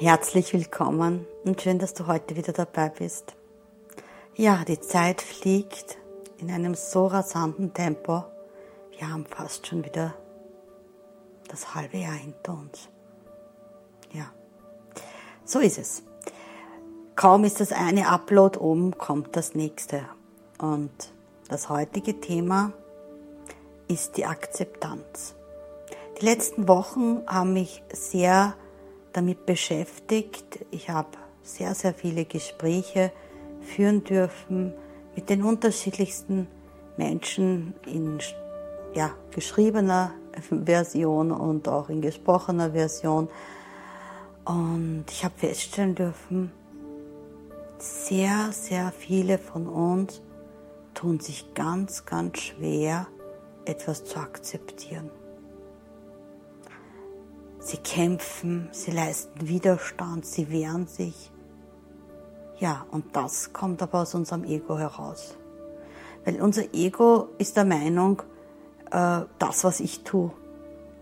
Herzlich willkommen und schön, dass du heute wieder dabei bist. Ja, die Zeit fliegt in einem so rasanten Tempo. Wir haben fast schon wieder das halbe Jahr hinter uns. Ja, so ist es. Kaum ist das eine Upload oben, kommt das nächste. Und das heutige Thema ist die Akzeptanz. Die letzten Wochen haben mich sehr damit beschäftigt. Ich habe sehr, sehr viele Gespräche führen dürfen mit den unterschiedlichsten Menschen in ja, geschriebener Version und auch in gesprochener Version. Und ich habe feststellen dürfen, sehr, sehr viele von uns tun sich ganz, ganz schwer, etwas zu akzeptieren. Sie kämpfen, sie leisten Widerstand, sie wehren sich. Ja, und das kommt aber aus unserem Ego heraus. Weil unser Ego ist der Meinung, äh, das, was ich tue,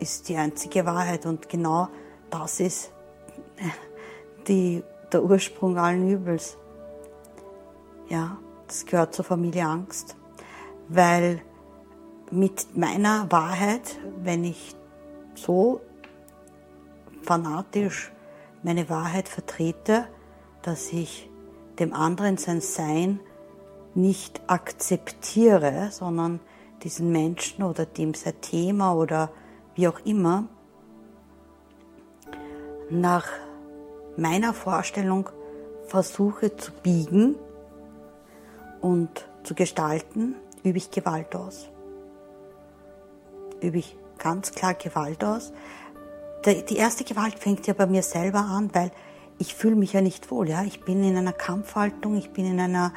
ist die einzige Wahrheit. Und genau das ist die, der Ursprung allen Übels. Ja, das gehört zur Familie Angst. Weil mit meiner Wahrheit, wenn ich so fanatisch meine Wahrheit vertrete, dass ich dem anderen sein Sein nicht akzeptiere, sondern diesen Menschen oder dem sein Thema oder wie auch immer nach meiner Vorstellung versuche zu biegen und zu gestalten, übe ich Gewalt aus. Übe ich ganz klar Gewalt aus, die erste Gewalt fängt ja bei mir selber an, weil ich fühle mich ja nicht wohl. Ja? Ich bin in einer Kampfhaltung, ich bin in einer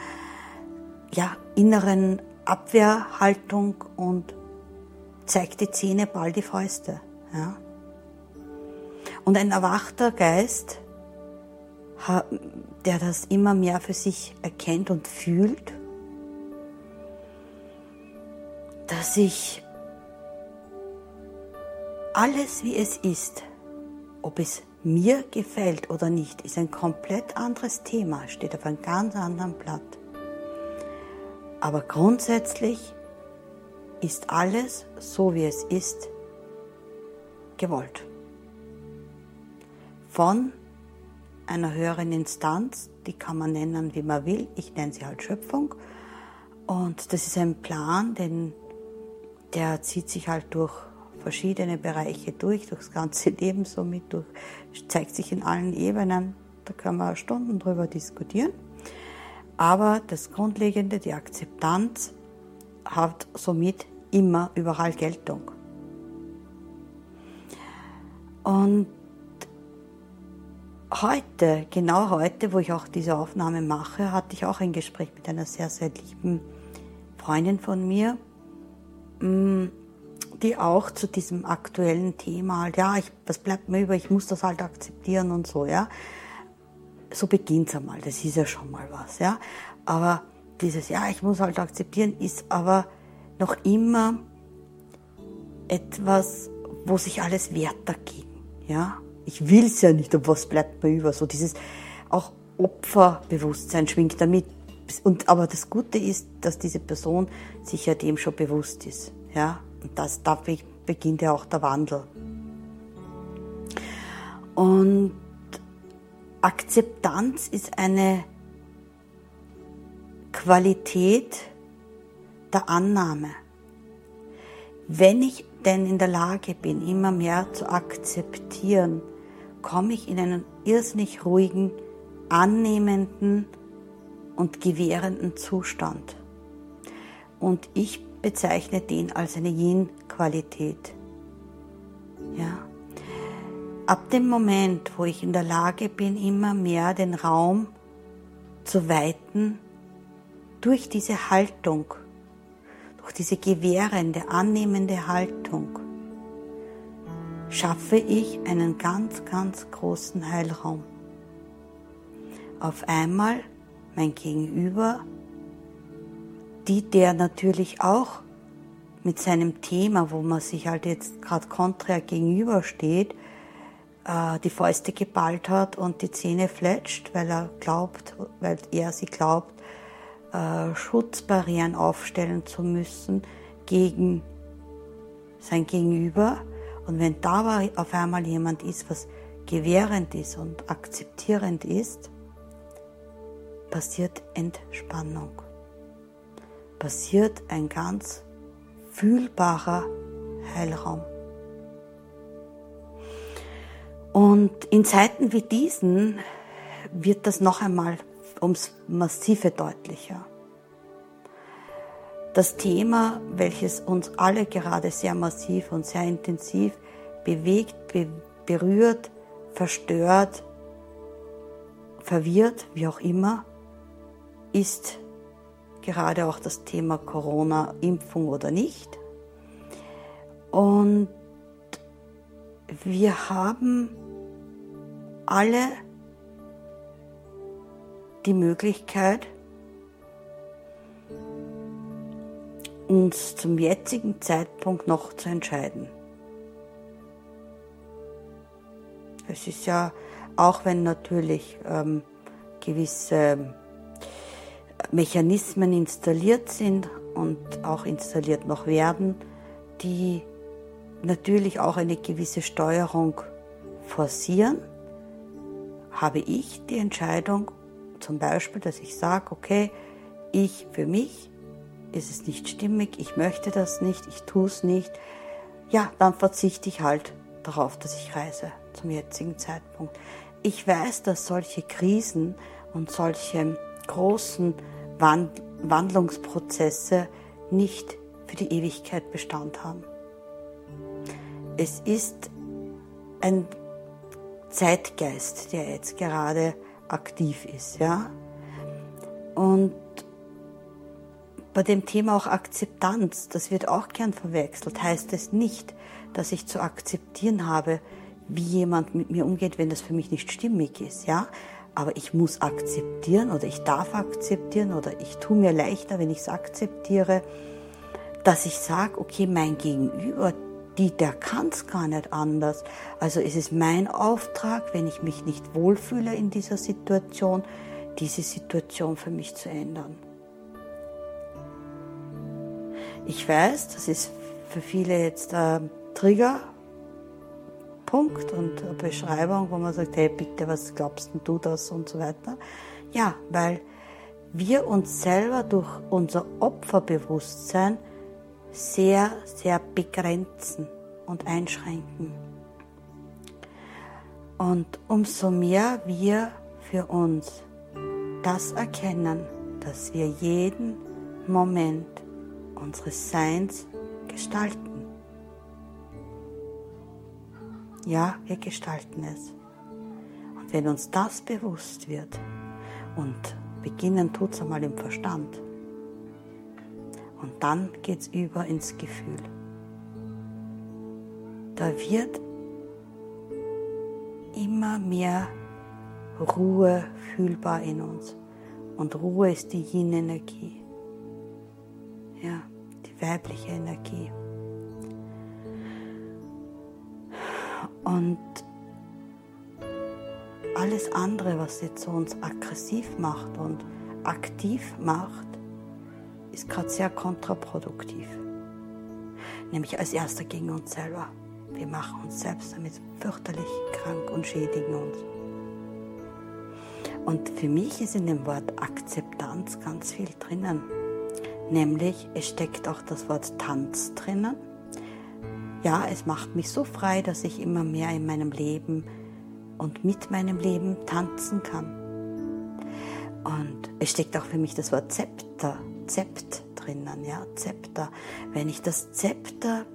ja, inneren Abwehrhaltung und zeige die Zähne, ball die Fäuste. Ja? Und ein erwachter Geist, der das immer mehr für sich erkennt und fühlt, dass ich alles wie es ist, ob es mir gefällt oder nicht, ist ein komplett anderes Thema, steht auf einem ganz anderen Blatt. Aber grundsätzlich ist alles so wie es ist gewollt. Von einer höheren Instanz, die kann man nennen, wie man will, ich nenne sie halt Schöpfung. Und das ist ein Plan, den, der zieht sich halt durch verschiedene Bereiche durch, durchs ganze Leben somit, durch, zeigt sich in allen Ebenen. Da können wir Stunden drüber diskutieren. Aber das Grundlegende, die Akzeptanz, hat somit immer überall Geltung. Und heute, genau heute, wo ich auch diese Aufnahme mache, hatte ich auch ein Gespräch mit einer sehr, sehr lieben Freundin von mir. Die auch zu diesem aktuellen Thema halt, ja, ich, was bleibt mir über, ich muss das halt akzeptieren und so, ja. So beginnt's einmal, das ist ja schon mal was, ja. Aber dieses, ja, ich muss halt akzeptieren, ist aber noch immer etwas, wo sich alles wehrt dagegen, ja. Ich will's ja nicht, aber was bleibt mir über, so dieses, auch Opferbewusstsein schwingt damit. Und, aber das Gute ist, dass diese Person sich ja dem schon bewusst ist, ja. Und das, da beginnt ja auch der Wandel. Und Akzeptanz ist eine Qualität der Annahme. Wenn ich denn in der Lage bin, immer mehr zu akzeptieren, komme ich in einen irrsinnig ruhigen, annehmenden und gewährenden Zustand. Und ich bezeichne den als eine Yin-Qualität. Ja. Ab dem Moment, wo ich in der Lage bin, immer mehr den Raum zu weiten, durch diese Haltung, durch diese gewährende, annehmende Haltung, schaffe ich einen ganz, ganz großen Heilraum. Auf einmal mein Gegenüber die der natürlich auch mit seinem Thema, wo man sich halt jetzt gerade konträr gegenübersteht, äh, die Fäuste geballt hat und die Zähne fletscht, weil er glaubt, weil er sie glaubt, äh, Schutzbarrieren aufstellen zu müssen gegen sein Gegenüber. Und wenn da auf einmal jemand ist, was gewährend ist und akzeptierend ist, passiert Entspannung. Passiert ein ganz fühlbarer Heilraum. Und in Zeiten wie diesen wird das noch einmal ums Massive deutlicher. Das Thema, welches uns alle gerade sehr massiv und sehr intensiv bewegt, be berührt, verstört, verwirrt, wie auch immer, ist gerade auch das Thema Corona, Impfung oder nicht. Und wir haben alle die Möglichkeit, uns zum jetzigen Zeitpunkt noch zu entscheiden. Es ist ja, auch wenn natürlich ähm, gewisse Mechanismen installiert sind und auch installiert noch werden, die natürlich auch eine gewisse Steuerung forcieren, habe ich die Entscheidung, zum Beispiel, dass ich sage, okay, ich für mich ist es nicht stimmig, ich möchte das nicht, ich tue es nicht, ja, dann verzichte ich halt darauf, dass ich reise zum jetzigen Zeitpunkt. Ich weiß, dass solche Krisen und solche großen Wandlungsprozesse nicht für die Ewigkeit Bestand haben. Es ist ein Zeitgeist, der jetzt gerade aktiv ist, ja. Und bei dem Thema auch Akzeptanz, das wird auch gern verwechselt, heißt es nicht, dass ich zu akzeptieren habe, wie jemand mit mir umgeht, wenn das für mich nicht stimmig ist, ja. Aber ich muss akzeptieren oder ich darf akzeptieren oder ich tue mir leichter, wenn ich es akzeptiere, dass ich sage, okay, mein Gegenüber, die, der kann es gar nicht anders. Also ist es mein Auftrag, wenn ich mich nicht wohlfühle in dieser Situation, diese Situation für mich zu ändern. Ich weiß, das ist für viele jetzt ein Triggerpunkt und eine Beschreibung, wo man sagt, hey bitte, was glaubst du das und so weiter. Ja, weil wir uns selber durch unser Opferbewusstsein sehr, sehr begrenzen und einschränken. Und umso mehr wir für uns das erkennen, dass wir jeden Moment unseres Seins gestalten. Ja, wir gestalten es. Und wenn uns das bewusst wird, und beginnen tut es einmal im Verstand, und dann geht es über ins Gefühl. Da wird immer mehr Ruhe fühlbar in uns. Und Ruhe ist die Yin-Energie. Ja, die weibliche Energie. Und alles andere, was jetzt so uns aggressiv macht und aktiv macht, ist gerade sehr kontraproduktiv. Nämlich als erster gegen uns selber. Wir machen uns selbst damit fürchterlich krank und schädigen uns. Und für mich ist in dem Wort Akzeptanz ganz viel drinnen. Nämlich, es steckt auch das Wort Tanz drinnen. Ja, es macht mich so frei, dass ich immer mehr in meinem Leben und mit meinem Leben tanzen kann. Und es steckt auch für mich das Wort Zepter Zept drinnen, ja, Zepter. Wenn ich das Zepter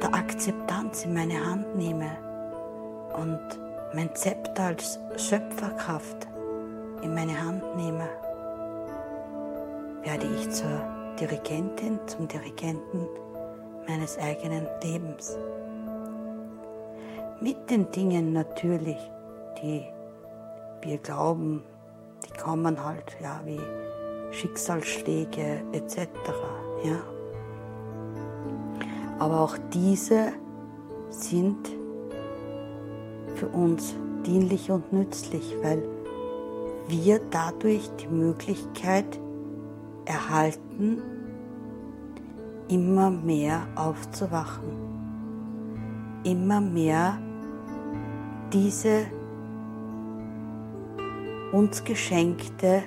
der Akzeptanz in meine Hand nehme und mein Zepter als Schöpferkraft in meine Hand nehme, werde ich zur Dirigentin, zum Dirigenten meines eigenen Lebens. Mit den Dingen natürlich, die wir glauben, die kommen halt, ja, wie Schicksalsschläge etc. Ja? Aber auch diese sind für uns dienlich und nützlich, weil wir dadurch die Möglichkeit erhalten, immer mehr aufzuwachen, immer mehr diese uns geschenkte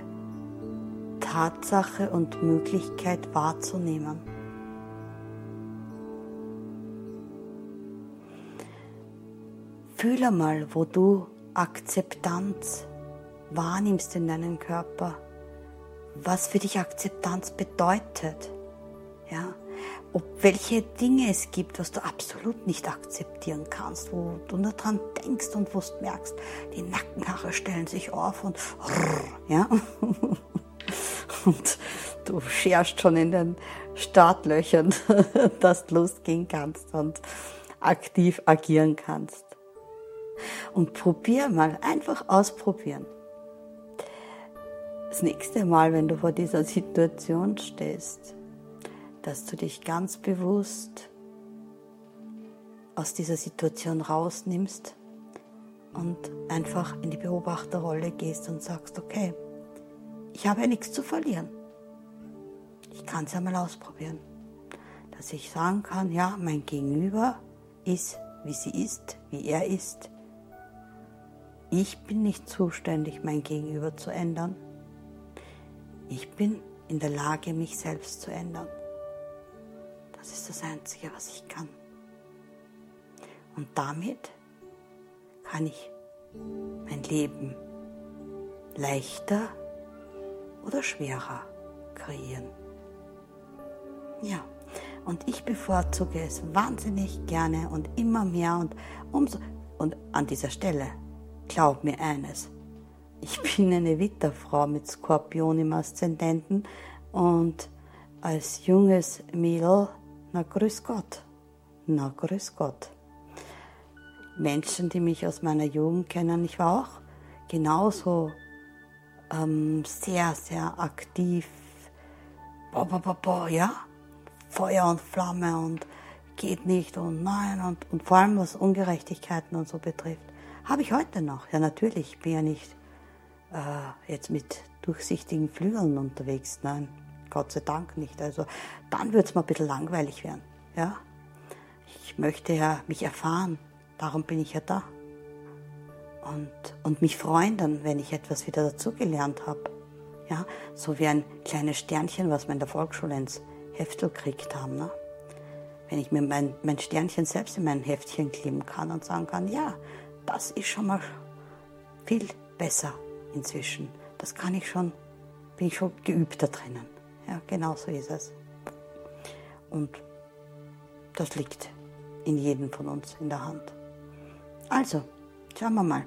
Tatsache und Möglichkeit wahrzunehmen. Fühle mal, wo du Akzeptanz wahrnimmst in deinem Körper, was für dich Akzeptanz bedeutet. Ja? Ob welche Dinge es gibt, was du absolut nicht akzeptieren kannst, wo du nur dran denkst und wo du merkst, die Nackenhaare stellen sich auf und ja. Und du scherst schon in den Startlöchern, dass du losgehen kannst und aktiv agieren kannst. Und probier mal, einfach ausprobieren. Das nächste Mal, wenn du vor dieser Situation stehst, dass du dich ganz bewusst aus dieser Situation rausnimmst und einfach in die Beobachterrolle gehst und sagst, okay, ich habe ja nichts zu verlieren. Ich kann es ja mal ausprobieren. Dass ich sagen kann, ja, mein Gegenüber ist, wie sie ist, wie er ist. Ich bin nicht zuständig, mein Gegenüber zu ändern. Ich bin in der Lage, mich selbst zu ändern. Das ist das Einzige, was ich kann. Und damit kann ich mein Leben leichter oder schwerer kreieren. Ja, und ich bevorzuge es wahnsinnig gerne und immer mehr und umso. Und an dieser Stelle, glaub mir eines, ich bin eine Witterfrau mit Skorpion im Aszendenten und als junges Mädel, na grüß Gott, na grüß Gott. Menschen, die mich aus meiner Jugend kennen, ich war auch genauso ähm, sehr, sehr aktiv. Boah, boah, boah, boah, ja, Feuer und Flamme und geht nicht und nein und, und vor allem was Ungerechtigkeiten und so betrifft. Habe ich heute noch. Ja, natürlich, ich bin ja nicht äh, jetzt mit durchsichtigen Flügeln unterwegs. Nein, Gott sei Dank nicht. Also dann wird es mir ein bisschen langweilig werden. Ja? Ich möchte ja mich erfahren. Darum bin ich ja da und, und mich freuen dann, wenn ich etwas wieder dazugelernt habe. Ja, so wie ein kleines Sternchen, was wir in der Volksschule ins Heftel gekriegt haben. Ne? Wenn ich mir mein, mein Sternchen selbst in mein Heftchen kleben kann und sagen kann, ja, das ist schon mal viel besser inzwischen. Das kann ich schon, bin ich schon geübt da drinnen. Ja, genau so ist es. Und das liegt in jedem von uns in der Hand. Also, schauen wir mal.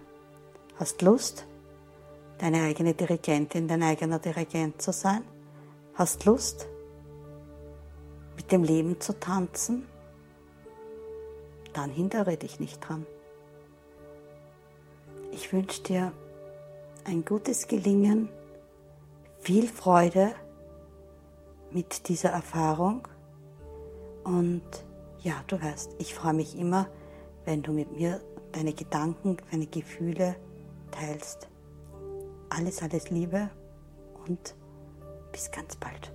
Hast Lust, deine eigene Dirigentin, dein eigener Dirigent zu sein? Hast Lust, mit dem Leben zu tanzen? Dann hindere dich nicht dran. Ich wünsche dir ein gutes Gelingen, viel Freude mit dieser Erfahrung und ja, du weißt, ich freue mich immer, wenn du mit mir deine Gedanken, deine Gefühle teilst. Alles, alles Liebe und bis ganz bald.